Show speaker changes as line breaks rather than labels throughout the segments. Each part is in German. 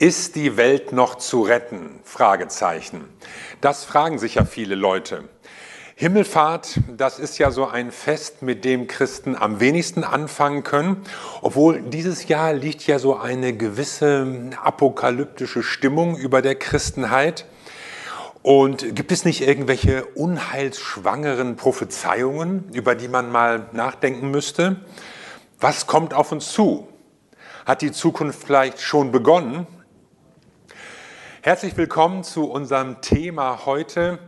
Ist die Welt noch zu retten? Fragezeichen. Das fragen sich ja viele Leute. Himmelfahrt, das ist ja so ein Fest, mit dem Christen am wenigsten anfangen können, obwohl dieses Jahr liegt ja so eine gewisse apokalyptische Stimmung über der Christenheit. Und gibt es nicht irgendwelche unheilsschwangeren Prophezeiungen, über die man mal nachdenken müsste? Was kommt auf uns zu? Hat die Zukunft vielleicht schon begonnen? Herzlich willkommen zu unserem Thema heute.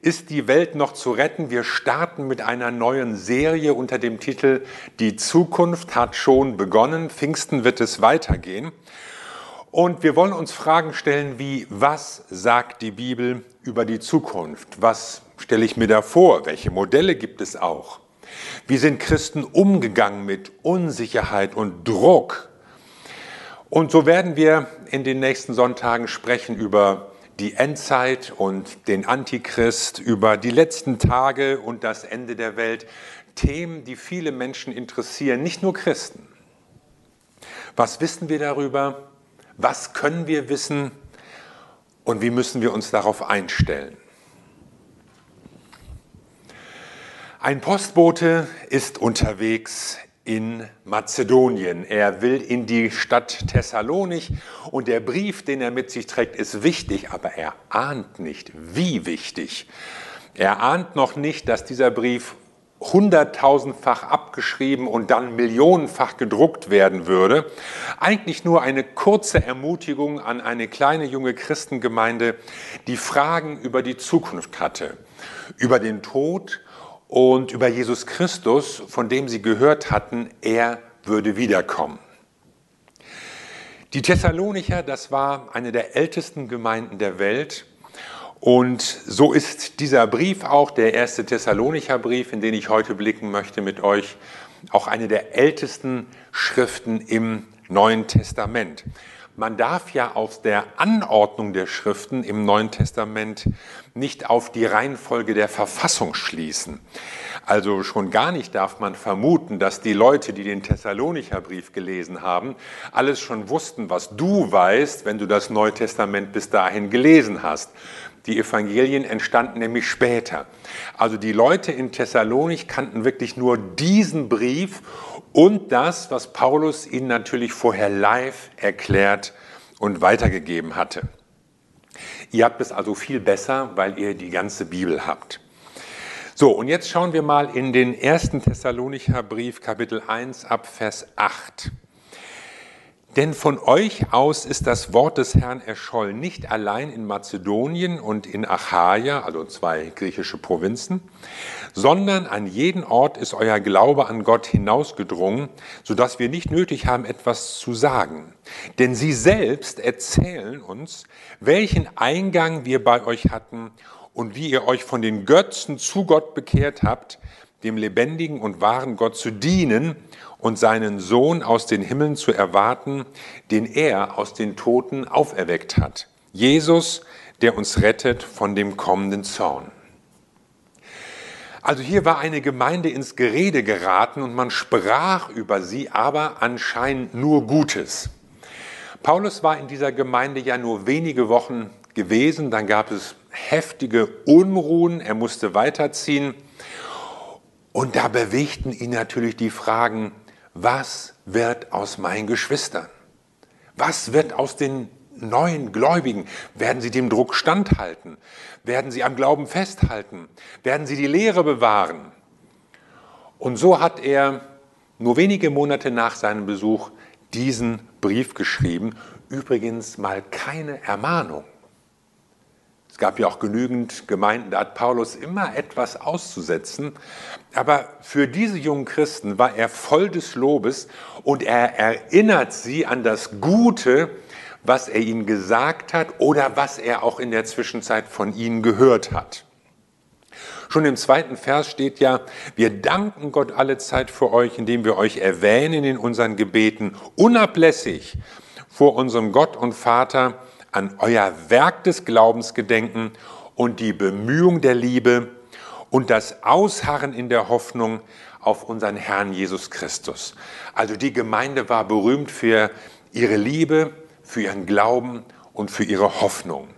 Ist die Welt noch zu retten? Wir starten mit einer neuen Serie unter dem Titel Die Zukunft hat schon begonnen. Pfingsten wird es weitergehen. Und wir wollen uns Fragen stellen wie, was sagt die Bibel über die Zukunft? Was stelle ich mir da vor? Welche Modelle gibt es auch? Wie sind Christen umgegangen mit Unsicherheit und Druck? Und so werden wir in den nächsten Sonntagen sprechen über die Endzeit und den Antichrist, über die letzten Tage und das Ende der Welt. Themen, die viele Menschen interessieren, nicht nur Christen. Was wissen wir darüber? Was können wir wissen? Und wie müssen wir uns darauf einstellen? Ein Postbote ist unterwegs in Mazedonien. Er will in die Stadt Thessalonich und der Brief, den er mit sich trägt, ist wichtig, aber er ahnt nicht, wie wichtig. Er ahnt noch nicht, dass dieser Brief hunderttausendfach abgeschrieben und dann millionenfach gedruckt werden würde. Eigentlich nur eine kurze Ermutigung an eine kleine junge Christengemeinde, die Fragen über die Zukunft hatte, über den Tod und über Jesus Christus, von dem sie gehört hatten, er würde wiederkommen. Die Thessalonicher, das war eine der ältesten Gemeinden der Welt. Und so ist dieser Brief auch, der erste Thessalonicher Brief, in den ich heute blicken möchte mit euch, auch eine der ältesten Schriften im Neuen Testament. Man darf ja aus der Anordnung der Schriften im Neuen Testament nicht auf die Reihenfolge der Verfassung schließen. Also schon gar nicht darf man vermuten, dass die Leute, die den Thessalonicher Brief gelesen haben, alles schon wussten, was du weißt, wenn du das Neue Testament bis dahin gelesen hast. Die Evangelien entstanden nämlich später. Also die Leute in Thessalonik kannten wirklich nur diesen Brief und das, was Paulus ihnen natürlich vorher live erklärt und weitergegeben hatte. Ihr habt es also viel besser, weil ihr die ganze Bibel habt. So, und jetzt schauen wir mal in den ersten Thessalonicher Brief, Kapitel 1 ab Vers 8. Denn von euch aus ist das Wort des Herrn erschollen, nicht allein in Mazedonien und in Achaia, also zwei griechische Provinzen, sondern an jeden Ort ist euer Glaube an Gott hinausgedrungen, sodass wir nicht nötig haben, etwas zu sagen. Denn sie selbst erzählen uns, welchen Eingang wir bei euch hatten und wie ihr euch von den Götzen zu Gott bekehrt habt, dem lebendigen und wahren Gott zu dienen und seinen Sohn aus den Himmeln zu erwarten, den er aus den Toten auferweckt hat. Jesus, der uns rettet von dem kommenden Zorn. Also hier war eine Gemeinde ins Gerede geraten und man sprach über sie, aber anscheinend nur Gutes. Paulus war in dieser Gemeinde ja nur wenige Wochen gewesen, dann gab es heftige Unruhen, er musste weiterziehen und da bewegten ihn natürlich die Fragen, was wird aus meinen Geschwistern? Was wird aus den neuen Gläubigen? Werden sie dem Druck standhalten? Werden sie am Glauben festhalten? Werden sie die Lehre bewahren? Und so hat er nur wenige Monate nach seinem Besuch diesen Brief geschrieben. Übrigens mal keine Ermahnung. Gab ja auch genügend Gemeinden, da hat Paulus immer etwas auszusetzen. Aber für diese jungen Christen war er voll des Lobes und er erinnert sie an das Gute, was er ihnen gesagt hat oder was er auch in der Zwischenzeit von ihnen gehört hat. Schon im zweiten Vers steht ja, wir danken Gott alle Zeit für euch, indem wir euch erwähnen in unseren Gebeten, unablässig vor unserem Gott und Vater, an euer Werk des Glaubens gedenken und die Bemühung der Liebe und das Ausharren in der Hoffnung auf unseren Herrn Jesus Christus. Also die Gemeinde war berühmt für ihre Liebe, für ihren Glauben und für ihre Hoffnung.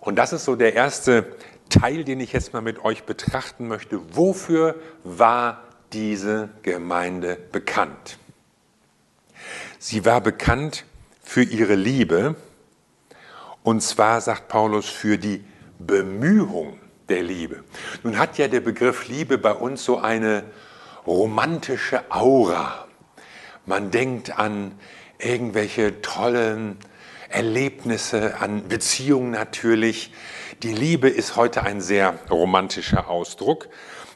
Und das ist so der erste Teil, den ich jetzt mal mit euch betrachten möchte. Wofür war diese Gemeinde bekannt? Sie war bekannt für ihre Liebe, und zwar, sagt Paulus, für die Bemühung der Liebe. Nun hat ja der Begriff Liebe bei uns so eine romantische Aura. Man denkt an irgendwelche tollen Erlebnisse, an Beziehungen natürlich. Die Liebe ist heute ein sehr romantischer Ausdruck.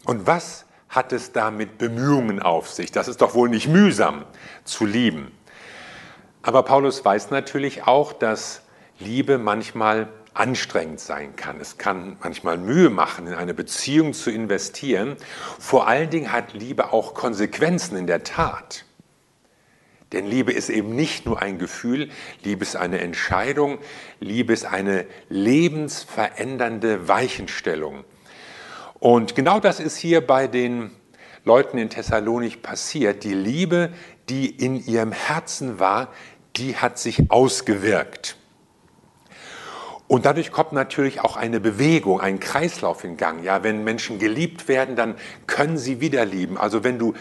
Und was hat es da mit Bemühungen auf sich? Das ist doch wohl nicht mühsam zu lieben. Aber Paulus weiß natürlich auch, dass Liebe manchmal anstrengend sein kann. Es kann manchmal Mühe machen, in eine Beziehung zu investieren. Vor allen Dingen hat Liebe auch Konsequenzen in der Tat. Denn Liebe ist eben nicht nur ein Gefühl, Liebe ist eine Entscheidung, Liebe ist eine lebensverändernde Weichenstellung. Und genau das ist hier bei den Leuten in Thessalonik passiert. Die Liebe, die in ihrem Herzen war, die hat sich ausgewirkt. Und dadurch kommt natürlich auch eine Bewegung, ein Kreislauf in Gang. Ja, wenn Menschen geliebt werden, dann können sie wieder lieben. Also wenn du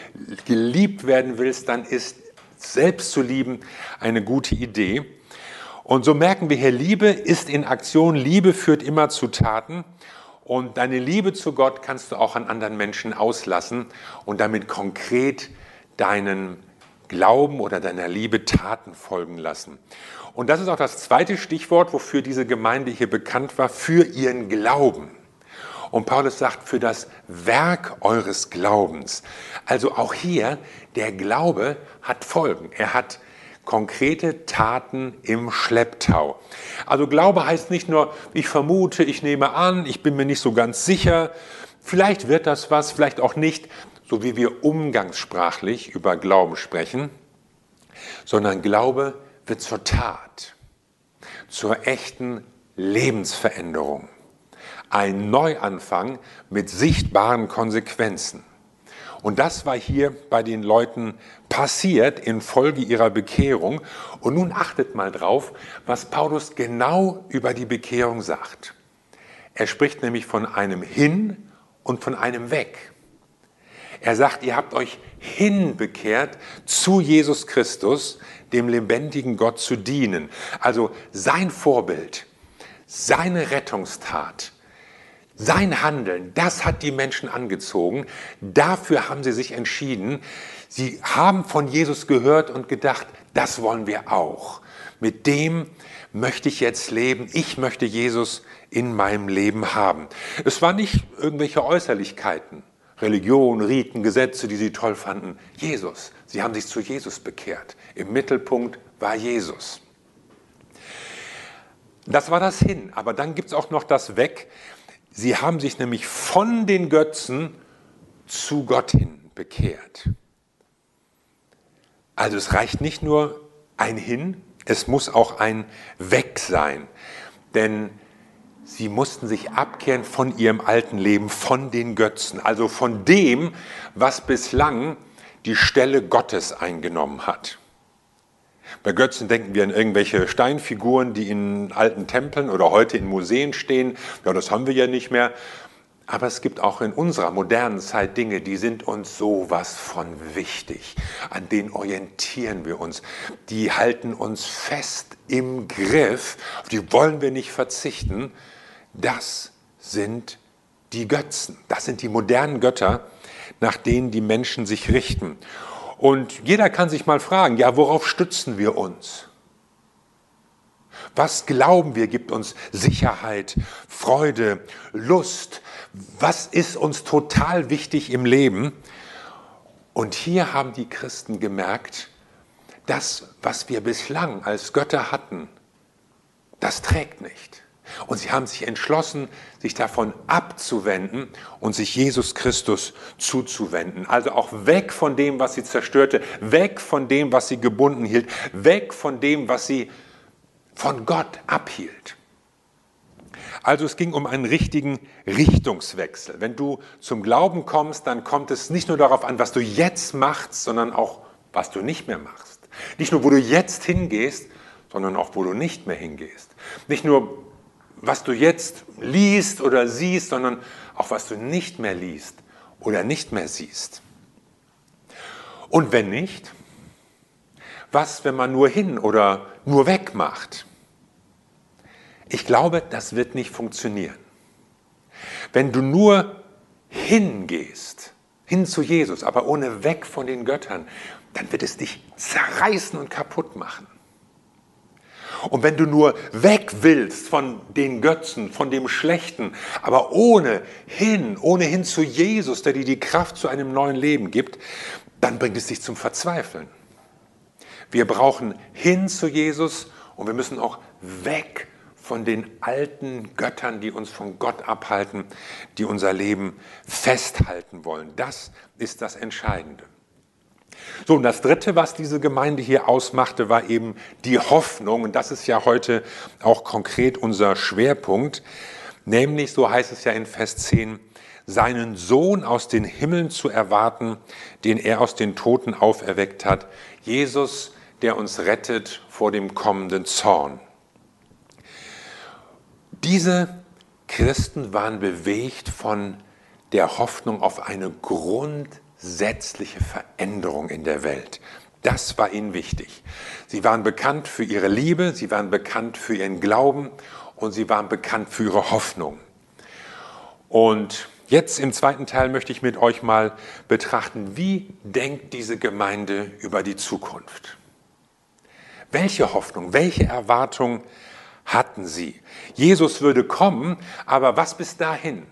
geliebt werden willst, dann ist selbst zu lieben eine gute Idee. Und so merken wir hier, Liebe ist in Aktion, Liebe führt immer zu Taten. Und deine Liebe zu Gott kannst du auch an anderen Menschen auslassen und damit konkret deinen Glauben oder deiner Liebe Taten folgen lassen. Und das ist auch das zweite Stichwort, wofür diese Gemeinde hier bekannt war, für ihren Glauben. Und Paulus sagt, für das Werk eures Glaubens. Also auch hier, der Glaube hat Folgen. Er hat konkrete Taten im Schlepptau. Also Glaube heißt nicht nur, ich vermute, ich nehme an, ich bin mir nicht so ganz sicher, vielleicht wird das was, vielleicht auch nicht, so wie wir umgangssprachlich über Glauben sprechen, sondern Glaube wird zur Tat, zur echten Lebensveränderung ein Neuanfang mit sichtbaren Konsequenzen. Und das war hier bei den Leuten passiert infolge ihrer Bekehrung. Und nun achtet mal drauf, was Paulus genau über die Bekehrung sagt. Er spricht nämlich von einem Hin und von einem Weg. Er sagt, ihr habt euch hinbekehrt zu Jesus Christus, dem lebendigen Gott zu dienen. Also sein Vorbild, seine Rettungstat, sein Handeln, das hat die Menschen angezogen. Dafür haben sie sich entschieden. Sie haben von Jesus gehört und gedacht, das wollen wir auch. Mit dem möchte ich jetzt leben. Ich möchte Jesus in meinem Leben haben. Es waren nicht irgendwelche Äußerlichkeiten, Religion, Riten, Gesetze, die sie toll fanden. Jesus. Sie haben sich zu Jesus bekehrt. Im Mittelpunkt war Jesus. Das war das Hin. Aber dann gibt es auch noch das Weg. Sie haben sich nämlich von den Götzen zu Gott hin bekehrt. Also es reicht nicht nur ein Hin, es muss auch ein Weg sein. Denn sie mussten sich abkehren von ihrem alten Leben, von den Götzen, also von dem, was bislang die Stelle Gottes eingenommen hat. Bei Götzen denken wir an irgendwelche Steinfiguren, die in alten Tempeln oder heute in Museen stehen. Ja, das haben wir ja nicht mehr. Aber es gibt auch in unserer modernen Zeit Dinge, die sind uns sowas von wichtig. An denen orientieren wir uns. Die halten uns fest im Griff. Auf die wollen wir nicht verzichten. Das sind die Götzen. Das sind die modernen Götter, nach denen die Menschen sich richten. Und jeder kann sich mal fragen, ja, worauf stützen wir uns? Was glauben wir gibt uns Sicherheit, Freude, Lust? Was ist uns total wichtig im Leben? Und hier haben die Christen gemerkt, das, was wir bislang als Götter hatten, das trägt nicht. Und sie haben sich entschlossen, sich davon abzuwenden und sich Jesus Christus zuzuwenden. Also auch weg von dem, was sie zerstörte, weg von dem, was sie gebunden hielt, weg von dem, was sie von Gott abhielt. Also es ging um einen richtigen Richtungswechsel. Wenn du zum Glauben kommst, dann kommt es nicht nur darauf an, was du jetzt machst, sondern auch, was du nicht mehr machst. Nicht nur, wo du jetzt hingehst, sondern auch wo du nicht mehr hingehst. Nicht nur, was du jetzt liest oder siehst, sondern auch was du nicht mehr liest oder nicht mehr siehst. Und wenn nicht, was, wenn man nur hin oder nur weg macht? Ich glaube, das wird nicht funktionieren. Wenn du nur hingehst, hin zu Jesus, aber ohne weg von den Göttern, dann wird es dich zerreißen und kaputt machen. Und wenn du nur weg willst von den Götzen, von dem Schlechten, aber ohne hin, ohne hin zu Jesus, der dir die Kraft zu einem neuen Leben gibt, dann bringt es dich zum Verzweifeln. Wir brauchen hin zu Jesus und wir müssen auch weg von den alten Göttern, die uns von Gott abhalten, die unser Leben festhalten wollen. Das ist das Entscheidende. So, und das Dritte, was diese Gemeinde hier ausmachte, war eben die Hoffnung. Und das ist ja heute auch konkret unser Schwerpunkt. Nämlich, so heißt es ja in Vers 10, seinen Sohn aus den Himmeln zu erwarten, den er aus den Toten auferweckt hat. Jesus, der uns rettet vor dem kommenden Zorn. Diese Christen waren bewegt von der Hoffnung auf eine grundsätzliche Veränderung in der Welt. Das war ihnen wichtig. Sie waren bekannt für ihre Liebe, sie waren bekannt für ihren Glauben und sie waren bekannt für ihre Hoffnung. Und jetzt im zweiten Teil möchte ich mit euch mal betrachten, wie denkt diese Gemeinde über die Zukunft? Welche Hoffnung, welche Erwartung hatten sie? Jesus würde kommen, aber was bis dahin?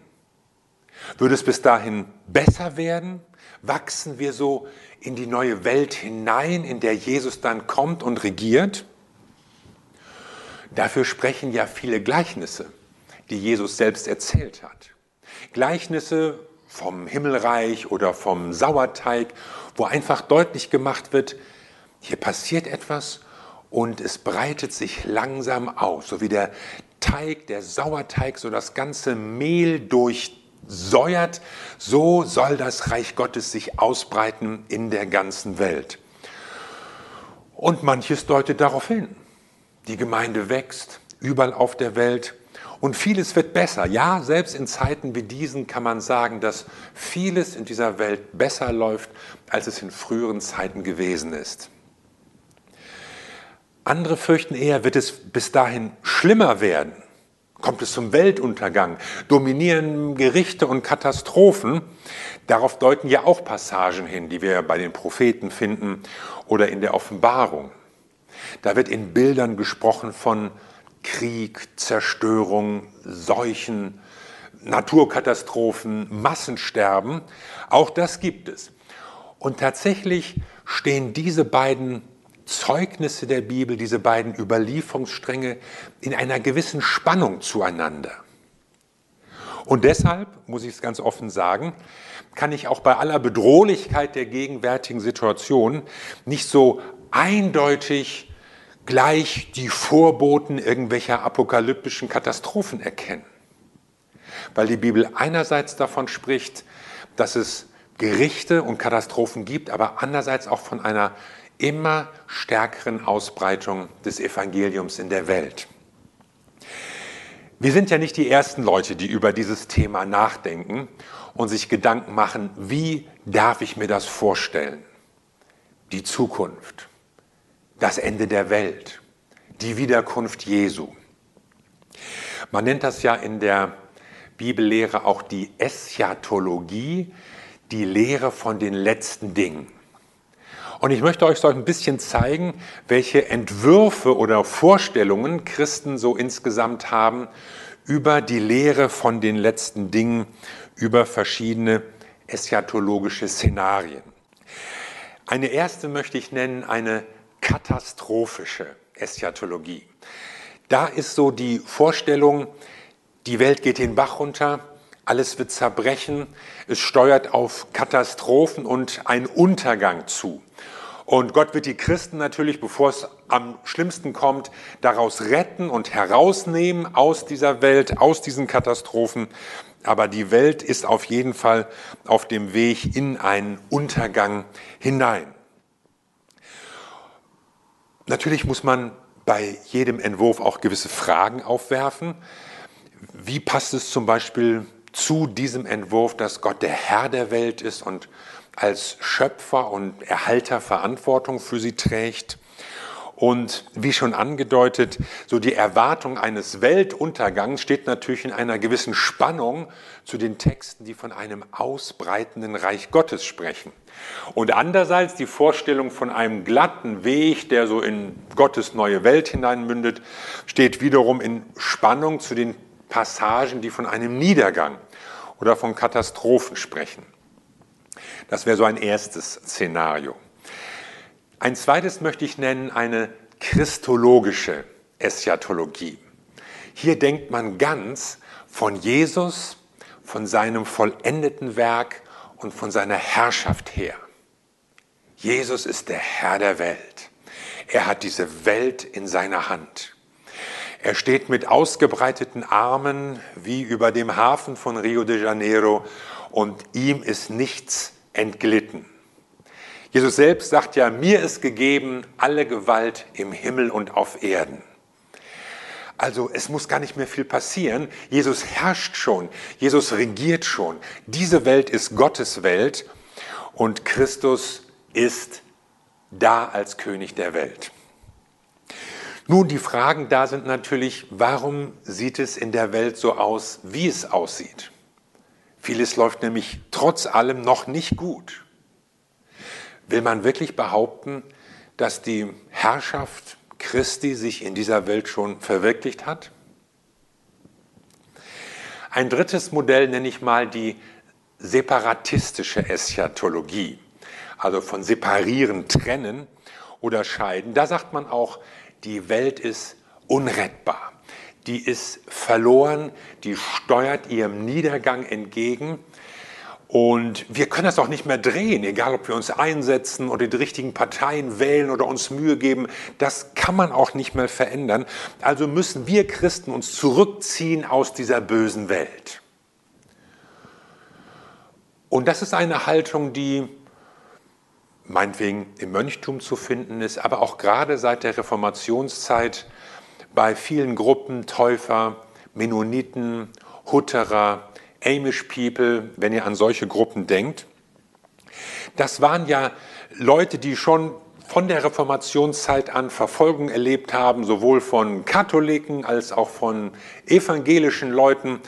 Würde es bis dahin besser werden? Wachsen wir so in die neue Welt hinein, in der Jesus dann kommt und regiert? Dafür sprechen ja viele Gleichnisse, die Jesus selbst erzählt hat. Gleichnisse vom Himmelreich oder vom Sauerteig, wo einfach deutlich gemacht wird, hier passiert etwas und es breitet sich langsam aus, so wie der Teig, der Sauerteig, so das ganze Mehl durchsäuert, so soll das Reich Gottes sich ausbreiten in der ganzen Welt. Und manches deutet darauf hin. Die Gemeinde wächst überall auf der Welt und vieles wird besser. Ja, selbst in Zeiten wie diesen kann man sagen, dass vieles in dieser Welt besser läuft, als es in früheren Zeiten gewesen ist. Andere fürchten eher, wird es bis dahin schlimmer werden. Kommt es zum Weltuntergang? Dominieren Gerichte und Katastrophen? Darauf deuten ja auch Passagen hin, die wir bei den Propheten finden oder in der Offenbarung. Da wird in Bildern gesprochen von Krieg, Zerstörung, Seuchen, Naturkatastrophen, Massensterben. Auch das gibt es. Und tatsächlich stehen diese beiden Zeugnisse der Bibel, diese beiden Überlieferungsstränge in einer gewissen Spannung zueinander. Und deshalb, muss ich es ganz offen sagen, kann ich auch bei aller Bedrohlichkeit der gegenwärtigen Situation nicht so eindeutig gleich die Vorboten irgendwelcher apokalyptischen Katastrophen erkennen. Weil die Bibel einerseits davon spricht, dass es Gerichte und Katastrophen gibt, aber andererseits auch von einer immer stärkeren Ausbreitung des Evangeliums in der Welt. Wir sind ja nicht die ersten Leute, die über dieses Thema nachdenken und sich Gedanken machen, wie darf ich mir das vorstellen? Die Zukunft, das Ende der Welt, die Wiederkunft Jesu. Man nennt das ja in der Bibellehre auch die Eschatologie, die Lehre von den letzten Dingen. Und ich möchte euch so ein bisschen zeigen, welche Entwürfe oder Vorstellungen Christen so insgesamt haben über die Lehre von den letzten Dingen, über verschiedene eschatologische Szenarien. Eine erste möchte ich nennen eine katastrophische Eschatologie. Da ist so die Vorstellung, die Welt geht den Bach runter, alles wird zerbrechen, es steuert auf Katastrophen und einen Untergang zu. Und Gott wird die Christen natürlich, bevor es am schlimmsten kommt, daraus retten und herausnehmen aus dieser Welt, aus diesen Katastrophen. Aber die Welt ist auf jeden Fall auf dem Weg in einen Untergang hinein. Natürlich muss man bei jedem Entwurf auch gewisse Fragen aufwerfen. Wie passt es zum Beispiel zu diesem Entwurf, dass Gott der Herr der Welt ist und als Schöpfer und Erhalter Verantwortung für sie trägt? Und wie schon angedeutet, so die Erwartung eines Weltuntergangs steht natürlich in einer gewissen Spannung zu den Texten, die von einem ausbreitenden Reich Gottes sprechen. Und andererseits die Vorstellung von einem glatten Weg, der so in Gottes neue Welt hineinmündet, steht wiederum in Spannung zu den Passagen, die von einem Niedergang oder von Katastrophen sprechen. Das wäre so ein erstes Szenario. Ein zweites möchte ich nennen eine christologische Eschatologie. Hier denkt man ganz von Jesus, von seinem vollendeten Werk und von seiner Herrschaft her. Jesus ist der Herr der Welt. Er hat diese Welt in seiner Hand. Er steht mit ausgebreiteten Armen wie über dem Hafen von Rio de Janeiro und ihm ist nichts entglitten. Jesus selbst sagt ja, mir ist gegeben alle Gewalt im Himmel und auf Erden. Also es muss gar nicht mehr viel passieren. Jesus herrscht schon, Jesus regiert schon. Diese Welt ist Gottes Welt und Christus ist da als König der Welt. Nun, die Fragen da sind natürlich, warum sieht es in der Welt so aus, wie es aussieht? Vieles läuft nämlich trotz allem noch nicht gut. Will man wirklich behaupten, dass die Herrschaft Christi sich in dieser Welt schon verwirklicht hat? Ein drittes Modell nenne ich mal die separatistische Eschatologie, also von separieren, trennen oder scheiden. Da sagt man auch, die Welt ist unrettbar, die ist verloren, die steuert ihrem Niedergang entgegen und wir können das auch nicht mehr drehen, egal ob wir uns einsetzen oder die richtigen Parteien wählen oder uns Mühe geben. Das kann man auch nicht mehr verändern. Also müssen wir Christen uns zurückziehen aus dieser bösen Welt. Und das ist eine Haltung, die meinetwegen im Mönchtum zu finden ist, aber auch gerade seit der Reformationszeit bei vielen Gruppen Täufer, Mennoniten, Hutterer, Amish People, wenn ihr an solche Gruppen denkt. Das waren ja Leute, die schon von der Reformationszeit an Verfolgung erlebt haben, sowohl von Katholiken als auch von evangelischen Leuten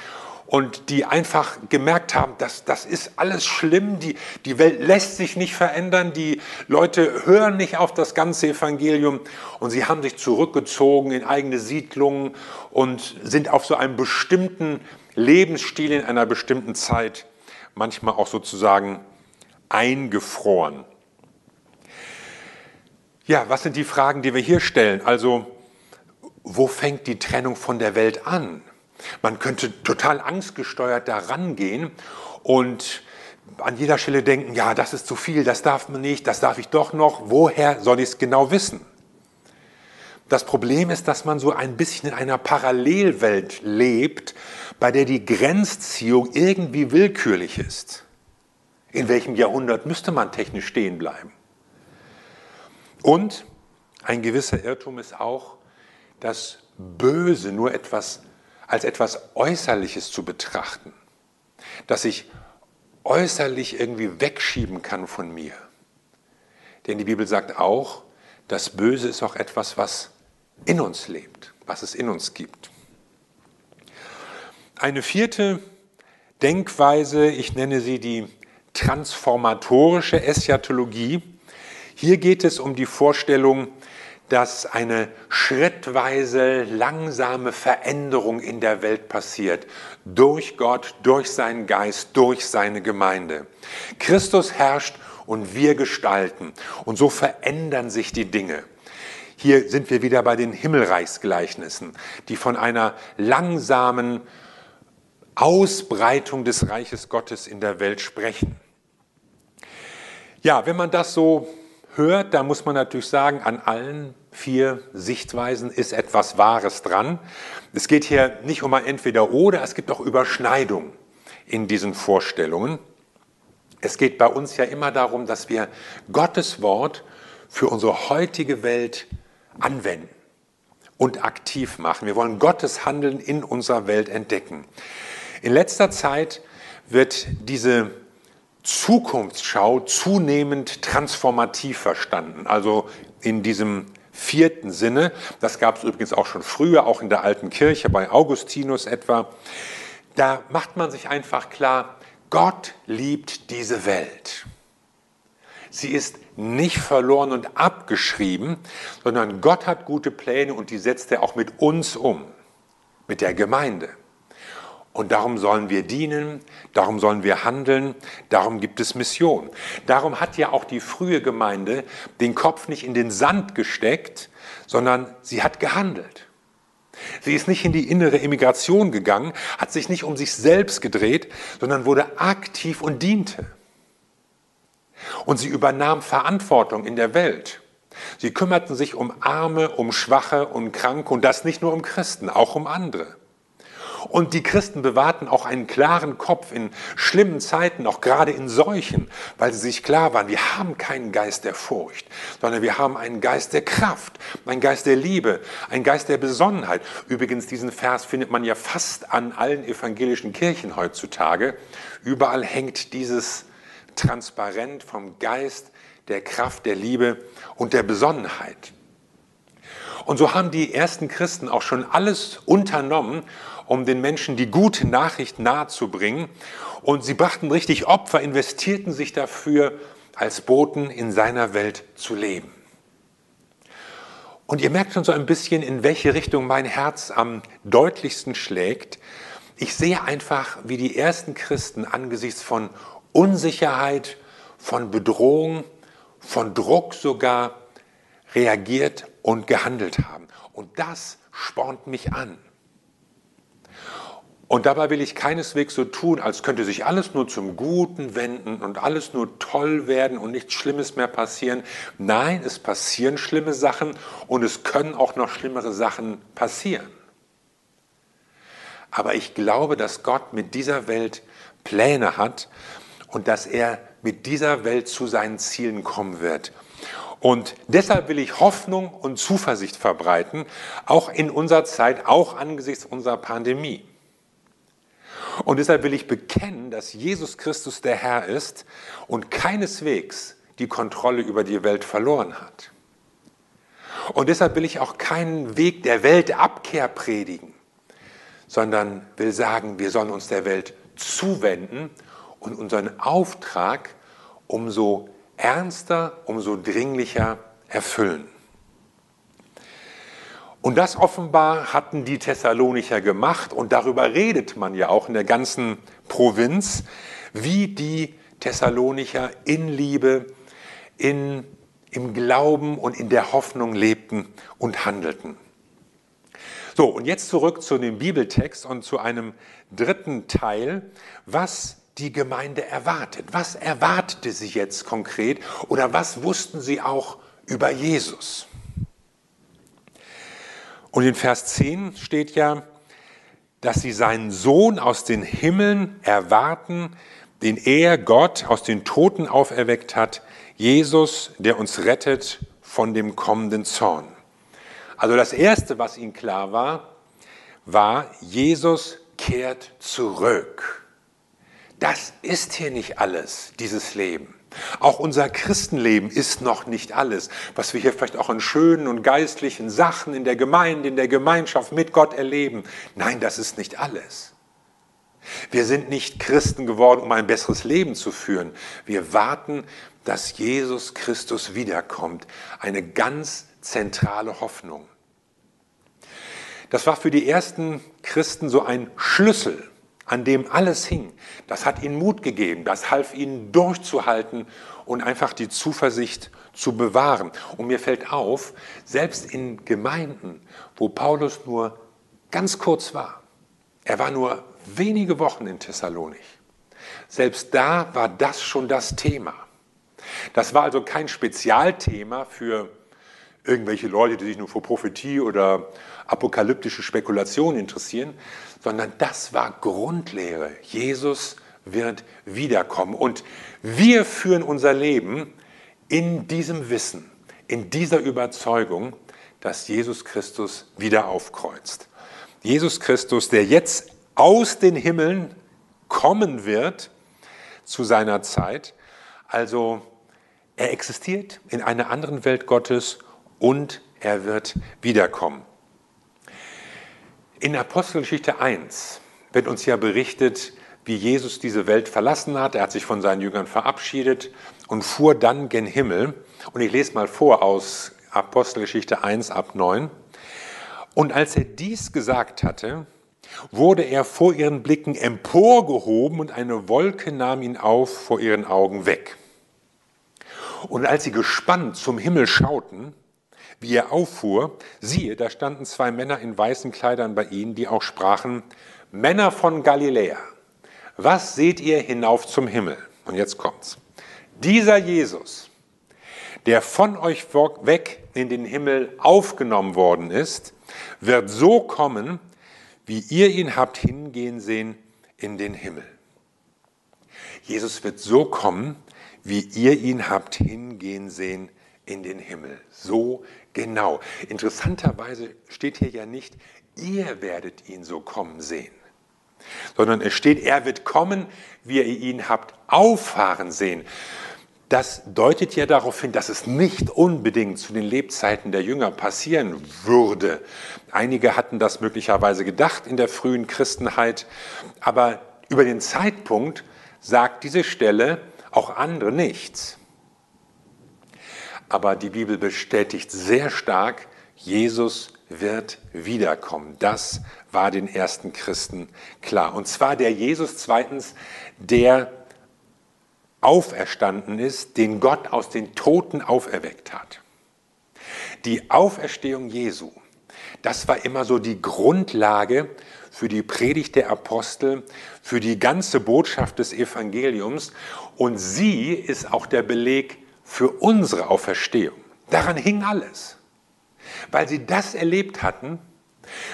und die einfach gemerkt haben, dass das ist alles schlimm, die, die Welt lässt sich nicht verändern, die Leute hören nicht auf das ganze Evangelium und sie haben sich zurückgezogen in eigene Siedlungen und sind auf so einem bestimmten Lebensstil in einer bestimmten Zeit manchmal auch sozusagen eingefroren. Ja, was sind die Fragen, die wir hier stellen? Also, wo fängt die Trennung von der Welt an? Man könnte total angstgesteuert da rangehen und an jeder Stelle denken, ja, das ist zu viel, das darf man nicht, das darf ich doch noch, woher soll ich es genau wissen? Das Problem ist, dass man so ein bisschen in einer Parallelwelt lebt, bei der die Grenzziehung irgendwie willkürlich ist. In welchem Jahrhundert müsste man technisch stehen bleiben? Und ein gewisser Irrtum ist auch, das Böse nur etwas als etwas Äußerliches zu betrachten, das ich äußerlich irgendwie wegschieben kann von mir. Denn die Bibel sagt auch, das Böse ist auch etwas, was in uns lebt, was es in uns gibt. Eine vierte Denkweise, ich nenne sie die transformatorische Eschatologie. Hier geht es um die Vorstellung, dass eine schrittweise, langsame Veränderung in der Welt passiert. Durch Gott, durch seinen Geist, durch seine Gemeinde. Christus herrscht und wir gestalten. Und so verändern sich die Dinge. Hier sind wir wieder bei den Himmelreichsgleichnissen, die von einer langsamen Ausbreitung des Reiches Gottes in der Welt sprechen. Ja, wenn man das so hört, dann muss man natürlich sagen, an allen vier Sichtweisen ist etwas Wahres dran. Es geht hier nicht um ein Entweder-Oder, es gibt auch Überschneidungen in diesen Vorstellungen. Es geht bei uns ja immer darum, dass wir Gottes Wort für unsere heutige Welt anwenden. und aktiv machen. Wir wollen Gottes Handeln in unserer Welt entdecken. In letzter Zeit wird diese Zukunftsschau zunehmend transformativ verstanden. Also in diesem vierten Sinne. Das gab es übrigens auch schon früher, auch in der alten Kirche, bei Augustinus etwa. Da macht man sich einfach klar, Gott liebt diese Welt. Sie ist nicht verloren und abgeschrieben, sondern Gott hat gute Pläne und die setzt er auch mit uns um, mit der Gemeinde. Und darum sollen wir dienen, darum sollen wir handeln, darum gibt es Mission. Darum hat ja auch die frühe Gemeinde den Kopf nicht in den Sand gesteckt, sondern sie hat gehandelt. Sie ist nicht in die innere Emigration gegangen, hat sich nicht um sich selbst gedreht, sondern wurde aktiv und diente. Und sie übernahm Verantwortung in der Welt. Sie kümmerten sich um Arme, um Schwache und Kranke und das nicht nur um Christen, auch um andere. Und die Christen bewahrten auch einen klaren Kopf in schlimmen Zeiten, auch gerade in Seuchen, weil sie sich klar waren, wir haben keinen Geist der Furcht, sondern wir haben einen Geist der Kraft, einen Geist der Liebe, einen Geist der Besonnenheit. Übrigens, diesen Vers findet man ja fast an allen evangelischen Kirchen heutzutage. Überall hängt dieses Transparent vom Geist der Kraft, der Liebe und der Besonnenheit. Und so haben die ersten Christen auch schon alles unternommen, um den Menschen die gute Nachricht nahezubringen. Und sie brachten richtig Opfer, investierten sich dafür, als Boten in seiner Welt zu leben. Und ihr merkt schon so ein bisschen, in welche Richtung mein Herz am deutlichsten schlägt. Ich sehe einfach, wie die ersten Christen angesichts von Unsicherheit, von Bedrohung, von Druck sogar reagiert und gehandelt haben. Und das spornt mich an. Und dabei will ich keineswegs so tun, als könnte sich alles nur zum Guten wenden und alles nur toll werden und nichts Schlimmes mehr passieren. Nein, es passieren schlimme Sachen und es können auch noch schlimmere Sachen passieren. Aber ich glaube, dass Gott mit dieser Welt Pläne hat und dass er mit dieser Welt zu seinen Zielen kommen wird. Und deshalb will ich Hoffnung und Zuversicht verbreiten, auch in unserer Zeit, auch angesichts unserer Pandemie. Und deshalb will ich bekennen, dass Jesus Christus der Herr ist und keineswegs die Kontrolle über die Welt verloren hat. Und deshalb will ich auch keinen Weg der Weltabkehr predigen, sondern will sagen, wir sollen uns der Welt zuwenden und unseren Auftrag umso ernster, umso dringlicher erfüllen. Und das offenbar hatten die Thessalonicher gemacht und darüber redet man ja auch in der ganzen Provinz, wie die Thessalonicher in Liebe, in, im Glauben und in der Hoffnung lebten und handelten. So, und jetzt zurück zu dem Bibeltext und zu einem dritten Teil, was die Gemeinde erwartet. Was erwartete sie jetzt konkret oder was wussten sie auch über Jesus? Und in Vers 10 steht ja, dass sie seinen Sohn aus den Himmeln erwarten, den er, Gott, aus den Toten auferweckt hat, Jesus, der uns rettet von dem kommenden Zorn. Also das Erste, was ihnen klar war, war, Jesus kehrt zurück. Das ist hier nicht alles, dieses Leben. Auch unser Christenleben ist noch nicht alles, was wir hier vielleicht auch an schönen und geistlichen Sachen in der Gemeinde, in der Gemeinschaft mit Gott erleben. Nein, das ist nicht alles. Wir sind nicht Christen geworden, um ein besseres Leben zu führen. Wir warten, dass Jesus Christus wiederkommt. Eine ganz zentrale Hoffnung. Das war für die ersten Christen so ein Schlüssel an dem alles hing, das hat ihnen Mut gegeben, das half ihnen durchzuhalten und einfach die Zuversicht zu bewahren. Und mir fällt auf, selbst in Gemeinden, wo Paulus nur ganz kurz war, er war nur wenige Wochen in Thessalonik, selbst da war das schon das Thema. Das war also kein Spezialthema für irgendwelche Leute, die sich nur für Prophetie oder apokalyptische Spekulationen interessieren, sondern das war Grundlehre. Jesus wird wiederkommen. Und wir führen unser Leben in diesem Wissen, in dieser Überzeugung, dass Jesus Christus wieder aufkreuzt. Jesus Christus, der jetzt aus den Himmeln kommen wird zu seiner Zeit. Also er existiert in einer anderen Welt Gottes und er wird wiederkommen. In Apostelgeschichte 1 wird uns ja berichtet, wie Jesus diese Welt verlassen hat. Er hat sich von seinen Jüngern verabschiedet und fuhr dann gen Himmel. Und ich lese mal vor aus Apostelgeschichte 1 ab 9. Und als er dies gesagt hatte, wurde er vor ihren Blicken emporgehoben und eine Wolke nahm ihn auf vor ihren Augen weg. Und als sie gespannt zum Himmel schauten, wie er auffuhr, siehe, da standen zwei Männer in weißen Kleidern bei ihnen, die auch sprachen, Männer von Galiläa, was seht ihr hinauf zum Himmel? Und jetzt kommt's. Dieser Jesus, der von euch weg in den Himmel aufgenommen worden ist, wird so kommen, wie ihr ihn habt hingehen sehen in den Himmel. Jesus wird so kommen, wie ihr ihn habt hingehen sehen in den Himmel. So genau. Interessanterweise steht hier ja nicht, ihr werdet ihn so kommen sehen, sondern es steht, er wird kommen, wie ihr ihn habt auffahren sehen. Das deutet ja darauf hin, dass es nicht unbedingt zu den Lebzeiten der Jünger passieren würde. Einige hatten das möglicherweise gedacht in der frühen Christenheit, aber über den Zeitpunkt sagt diese Stelle auch andere nichts. Aber die Bibel bestätigt sehr stark, Jesus wird wiederkommen. Das war den ersten Christen klar. Und zwar der Jesus zweitens, der auferstanden ist, den Gott aus den Toten auferweckt hat. Die Auferstehung Jesu, das war immer so die Grundlage für die Predigt der Apostel, für die ganze Botschaft des Evangeliums und sie ist auch der Beleg für unsere Auferstehung. Daran hing alles. Weil sie das erlebt hatten,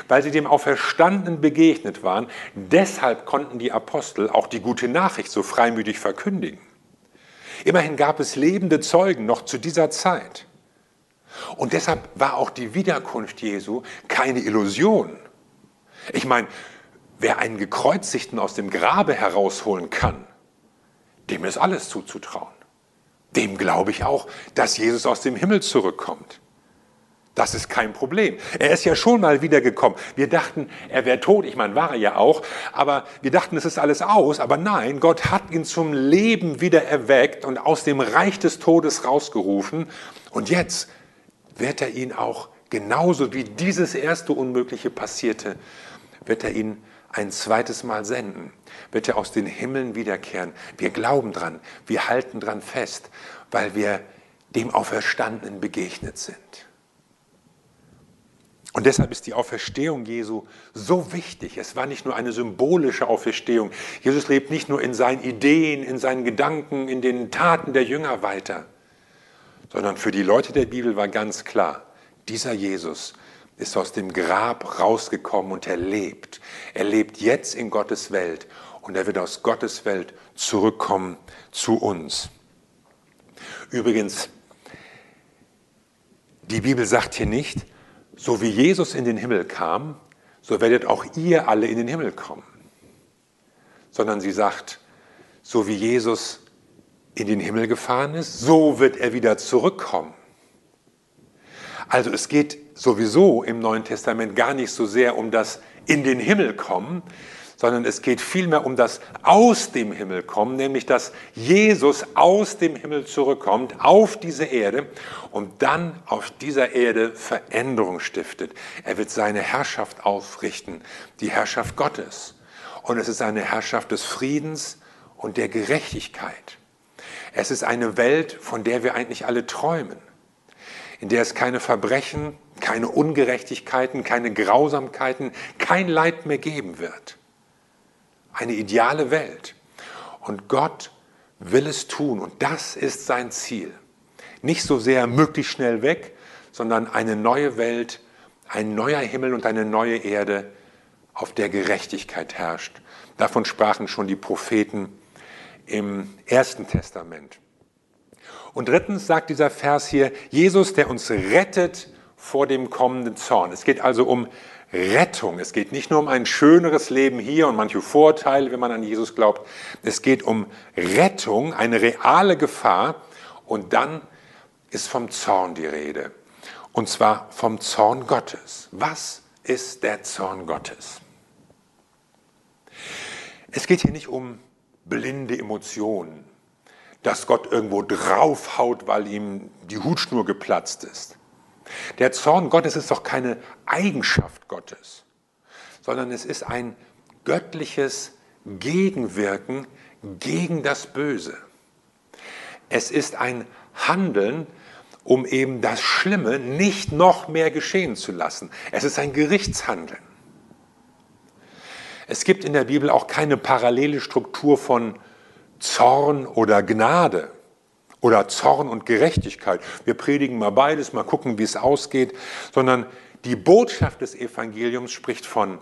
weil sie dem Auferstandenen begegnet waren, deshalb konnten die Apostel auch die gute Nachricht so freimütig verkündigen. Immerhin gab es lebende Zeugen noch zu dieser Zeit. Und deshalb war auch die Wiederkunft Jesu keine Illusion. Ich meine, wer einen Gekreuzigten aus dem Grabe herausholen kann, dem ist alles zuzutrauen. Dem glaube ich auch, dass Jesus aus dem Himmel zurückkommt. Das ist kein Problem. Er ist ja schon mal wiedergekommen. Wir dachten, er wäre tot. Ich meine, war er ja auch. Aber wir dachten, es ist alles aus. Aber nein, Gott hat ihn zum Leben wieder erweckt und aus dem Reich des Todes rausgerufen. Und jetzt wird er ihn auch genauso wie dieses erste Unmögliche passierte, wird er ihn ein zweites Mal senden. Wird er aus den Himmeln wiederkehren. Wir glauben dran. Wir halten dran fest, weil wir dem Auferstandenen begegnet sind. Und deshalb ist die Auferstehung Jesu so wichtig. Es war nicht nur eine symbolische Auferstehung. Jesus lebt nicht nur in seinen Ideen, in seinen Gedanken, in den Taten der Jünger weiter, sondern für die Leute der Bibel war ganz klar, dieser Jesus ist aus dem Grab rausgekommen und er lebt. Er lebt jetzt in Gottes Welt und er wird aus Gottes Welt zurückkommen zu uns. Übrigens, die Bibel sagt hier nicht, so wie Jesus in den Himmel kam, so werdet auch ihr alle in den Himmel kommen. Sondern sie sagt, so wie Jesus in den Himmel gefahren ist, so wird er wieder zurückkommen. Also es geht sowieso im Neuen Testament gar nicht so sehr um das in den Himmel kommen, sondern es geht vielmehr um das aus dem Himmel kommen, nämlich dass Jesus aus dem Himmel zurückkommt auf diese Erde und dann auf dieser Erde Veränderung stiftet. Er wird seine Herrschaft aufrichten, die Herrschaft Gottes. Und es ist eine Herrschaft des Friedens und der Gerechtigkeit. Es ist eine Welt, von der wir eigentlich alle träumen, in der es keine Verbrechen, keine Ungerechtigkeiten, keine Grausamkeiten, kein Leid mehr geben wird eine ideale Welt. Und Gott will es tun und das ist sein Ziel. Nicht so sehr möglichst schnell weg, sondern eine neue Welt, ein neuer Himmel und eine neue Erde, auf der Gerechtigkeit herrscht. Davon sprachen schon die Propheten im Ersten Testament. Und drittens sagt dieser Vers hier, Jesus, der uns rettet vor dem kommenden Zorn. Es geht also um Rettung. Es geht nicht nur um ein schöneres Leben hier und manche Vorteile, wenn man an Jesus glaubt. Es geht um Rettung, eine reale Gefahr. Und dann ist vom Zorn die Rede. Und zwar vom Zorn Gottes. Was ist der Zorn Gottes? Es geht hier nicht um blinde Emotionen, dass Gott irgendwo draufhaut, weil ihm die Hutschnur geplatzt ist. Der Zorn Gottes ist doch keine Eigenschaft Gottes, sondern es ist ein göttliches Gegenwirken gegen das Böse. Es ist ein Handeln, um eben das Schlimme nicht noch mehr geschehen zu lassen. Es ist ein Gerichtshandeln. Es gibt in der Bibel auch keine parallele Struktur von Zorn oder Gnade oder Zorn und Gerechtigkeit. Wir predigen mal beides, mal gucken, wie es ausgeht, sondern die Botschaft des Evangeliums spricht von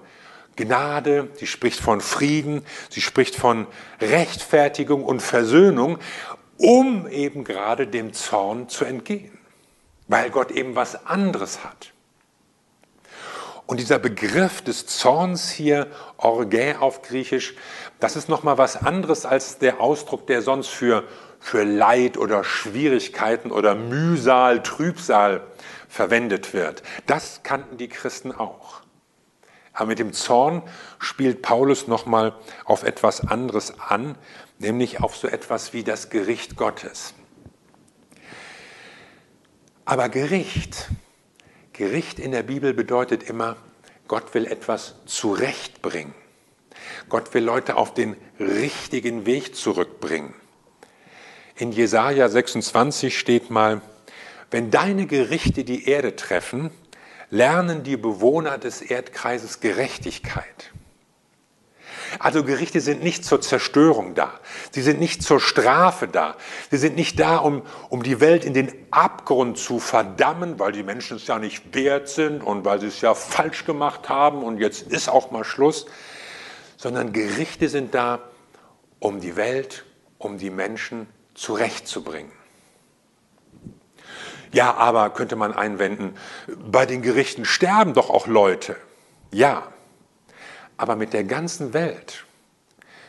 Gnade, sie spricht von Frieden, sie spricht von Rechtfertigung und Versöhnung, um eben gerade dem Zorn zu entgehen, weil Gott eben was anderes hat. Und dieser Begriff des Zorns hier, Orgä auf Griechisch, das ist nochmal was anderes als der Ausdruck, der sonst für für Leid oder Schwierigkeiten oder Mühsal, Trübsal verwendet wird. Das kannten die Christen auch. Aber mit dem Zorn spielt Paulus nochmal auf etwas anderes an, nämlich auf so etwas wie das Gericht Gottes. Aber Gericht, Gericht in der Bibel bedeutet immer, Gott will etwas zurechtbringen. Gott will Leute auf den richtigen Weg zurückbringen. In Jesaja 26 steht mal, wenn deine Gerichte die Erde treffen, lernen die Bewohner des Erdkreises Gerechtigkeit. Also Gerichte sind nicht zur Zerstörung da. Sie sind nicht zur Strafe da. Sie sind nicht da, um, um die Welt in den Abgrund zu verdammen, weil die Menschen es ja nicht wert sind und weil sie es ja falsch gemacht haben und jetzt ist auch mal Schluss. Sondern Gerichte sind da, um die Welt, um die Menschen zurechtzubringen. Ja, aber könnte man einwenden, bei den Gerichten sterben doch auch Leute. Ja, aber mit der ganzen Welt,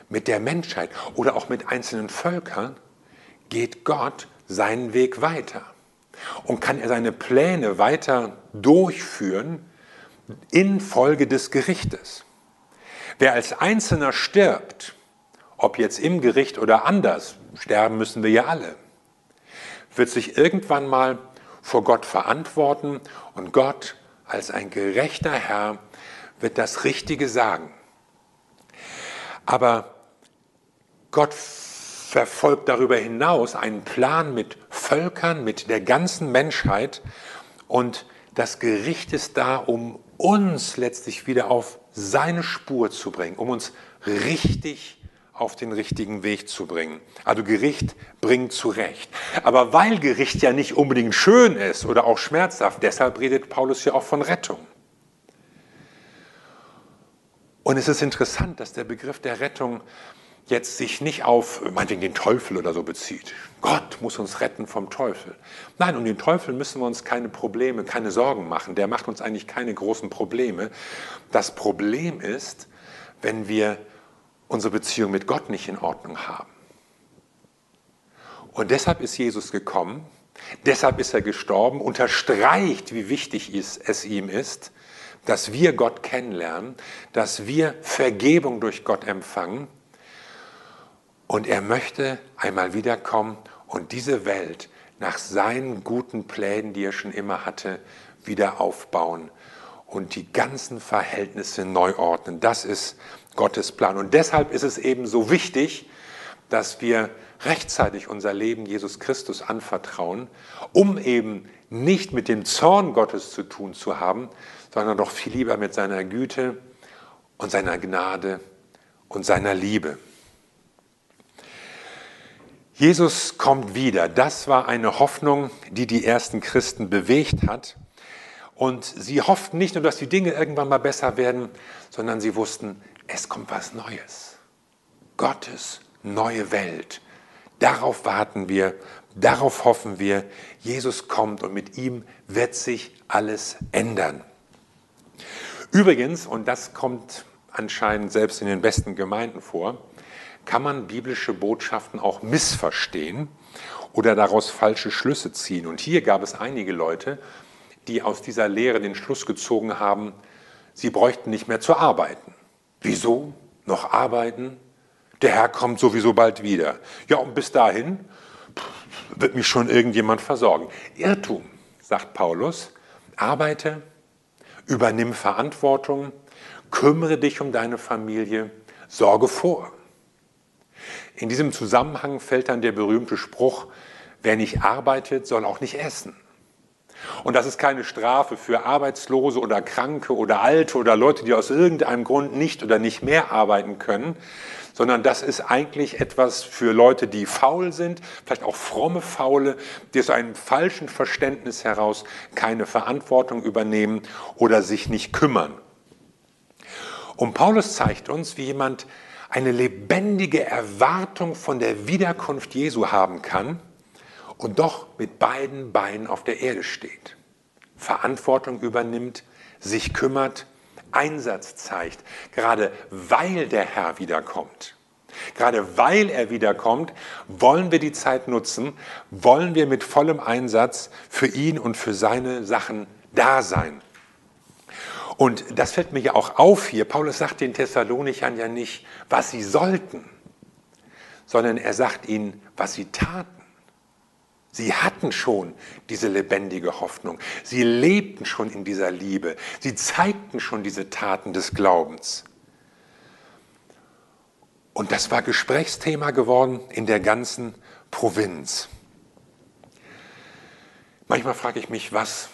mit der Menschheit oder auch mit einzelnen Völkern geht Gott seinen Weg weiter. Und kann er seine Pläne weiter durchführen infolge des Gerichtes. Wer als Einzelner stirbt, ob jetzt im Gericht oder anders, sterben müssen wir ja alle, wird sich irgendwann mal vor Gott verantworten und Gott als ein gerechter Herr wird das Richtige sagen. Aber Gott verfolgt darüber hinaus einen Plan mit Völkern, mit der ganzen Menschheit und das Gericht ist da, um uns letztlich wieder auf seine Spur zu bringen, um uns richtig auf den richtigen Weg zu bringen. Also Gericht bringt zurecht. Aber weil Gericht ja nicht unbedingt schön ist oder auch schmerzhaft, deshalb redet Paulus ja auch von Rettung. Und es ist interessant, dass der Begriff der Rettung jetzt sich nicht auf meinetwegen den Teufel oder so bezieht. Gott muss uns retten vom Teufel. Nein, um den Teufel müssen wir uns keine Probleme, keine Sorgen machen. Der macht uns eigentlich keine großen Probleme. Das Problem ist, wenn wir unsere Beziehung mit Gott nicht in Ordnung haben. Und deshalb ist Jesus gekommen, deshalb ist er gestorben, unterstreicht, wie wichtig es ihm ist, dass wir Gott kennenlernen, dass wir Vergebung durch Gott empfangen. Und er möchte einmal wiederkommen und diese Welt nach seinen guten Plänen, die er schon immer hatte, wieder aufbauen und die ganzen Verhältnisse neu ordnen. Das ist Gottes Plan. Und deshalb ist es eben so wichtig, dass wir rechtzeitig unser Leben Jesus Christus anvertrauen, um eben nicht mit dem Zorn Gottes zu tun zu haben, sondern doch viel lieber mit seiner Güte und seiner Gnade und seiner Liebe. Jesus kommt wieder. Das war eine Hoffnung, die die ersten Christen bewegt hat. Und sie hofften nicht nur, dass die Dinge irgendwann mal besser werden, sondern sie wussten, es kommt was Neues. Gottes neue Welt. Darauf warten wir, Darauf hoffen wir, Jesus kommt und mit ihm wird sich alles ändern. Übrigens, und das kommt anscheinend selbst in den besten Gemeinden vor, kann man biblische Botschaften auch missverstehen oder daraus falsche Schlüsse ziehen. Und hier gab es einige Leute, die aus dieser Lehre den Schluss gezogen haben, sie bräuchten nicht mehr zu arbeiten. Wieso? Noch arbeiten? Der Herr kommt sowieso bald wieder. Ja, und bis dahin wird mich schon irgendjemand versorgen. Irrtum, sagt Paulus. Arbeite, übernimm Verantwortung, kümmere dich um deine Familie, sorge vor. In diesem Zusammenhang fällt dann der berühmte Spruch, wer nicht arbeitet, soll auch nicht essen. Und das ist keine Strafe für Arbeitslose oder Kranke oder Alte oder Leute, die aus irgendeinem Grund nicht oder nicht mehr arbeiten können, sondern das ist eigentlich etwas für Leute, die faul sind, vielleicht auch fromme Faule, die aus einem falschen Verständnis heraus keine Verantwortung übernehmen oder sich nicht kümmern. Und Paulus zeigt uns, wie jemand eine lebendige Erwartung von der Wiederkunft Jesu haben kann und doch mit beiden Beinen auf der Erde steht. Verantwortung übernimmt, sich kümmert, Einsatz zeigt, gerade weil der Herr wiederkommt. Gerade weil er wiederkommt, wollen wir die Zeit nutzen, wollen wir mit vollem Einsatz für ihn und für seine Sachen da sein. Und das fällt mir ja auch auf hier. Paulus sagt den Thessalonichern ja nicht, was sie sollten, sondern er sagt ihnen, was sie taten. Sie hatten schon diese lebendige Hoffnung. Sie lebten schon in dieser Liebe. Sie zeigten schon diese Taten des Glaubens. Und das war Gesprächsthema geworden in der ganzen Provinz. Manchmal frage ich mich, was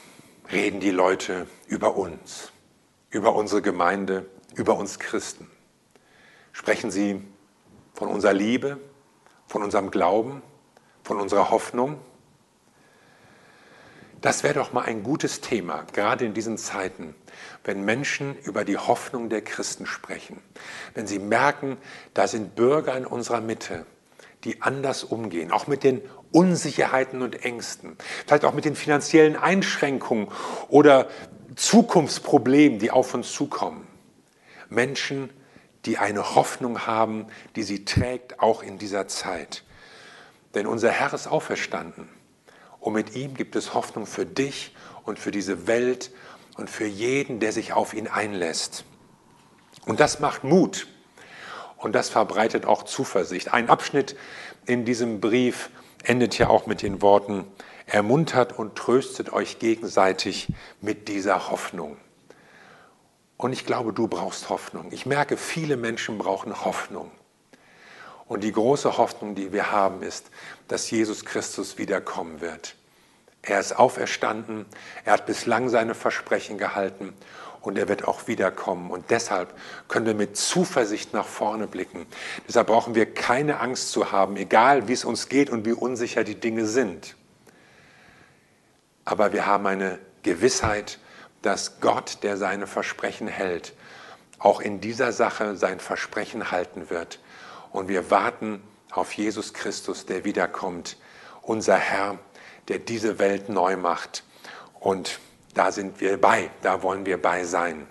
reden die Leute über uns? Über unsere Gemeinde, über uns Christen? Sprechen Sie von unserer Liebe, von unserem Glauben, von unserer Hoffnung? Das wäre doch mal ein gutes Thema, gerade in diesen Zeiten, wenn Menschen über die Hoffnung der Christen sprechen, wenn sie merken, da sind Bürger in unserer Mitte, die anders umgehen, auch mit den Unsicherheiten und Ängsten, vielleicht auch mit den finanziellen Einschränkungen oder Zukunftsproblemen, die auf uns zukommen. Menschen, die eine Hoffnung haben, die sie trägt, auch in dieser Zeit. Denn unser Herr ist auferstanden. Und mit ihm gibt es Hoffnung für dich und für diese Welt und für jeden, der sich auf ihn einlässt. Und das macht Mut. Und das verbreitet auch Zuversicht. Ein Abschnitt in diesem Brief endet ja auch mit den Worten, ermuntert und tröstet euch gegenseitig mit dieser Hoffnung. Und ich glaube, du brauchst Hoffnung. Ich merke, viele Menschen brauchen Hoffnung. Und die große Hoffnung, die wir haben, ist, dass Jesus Christus wiederkommen wird. Er ist auferstanden, er hat bislang seine Versprechen gehalten und er wird auch wiederkommen. Und deshalb können wir mit Zuversicht nach vorne blicken. Deshalb brauchen wir keine Angst zu haben, egal wie es uns geht und wie unsicher die Dinge sind aber wir haben eine Gewissheit, dass Gott, der seine Versprechen hält, auch in dieser Sache sein Versprechen halten wird. Und wir warten auf Jesus Christus, der wiederkommt, unser Herr, der diese Welt neu macht. Und da sind wir bei, da wollen wir bei sein.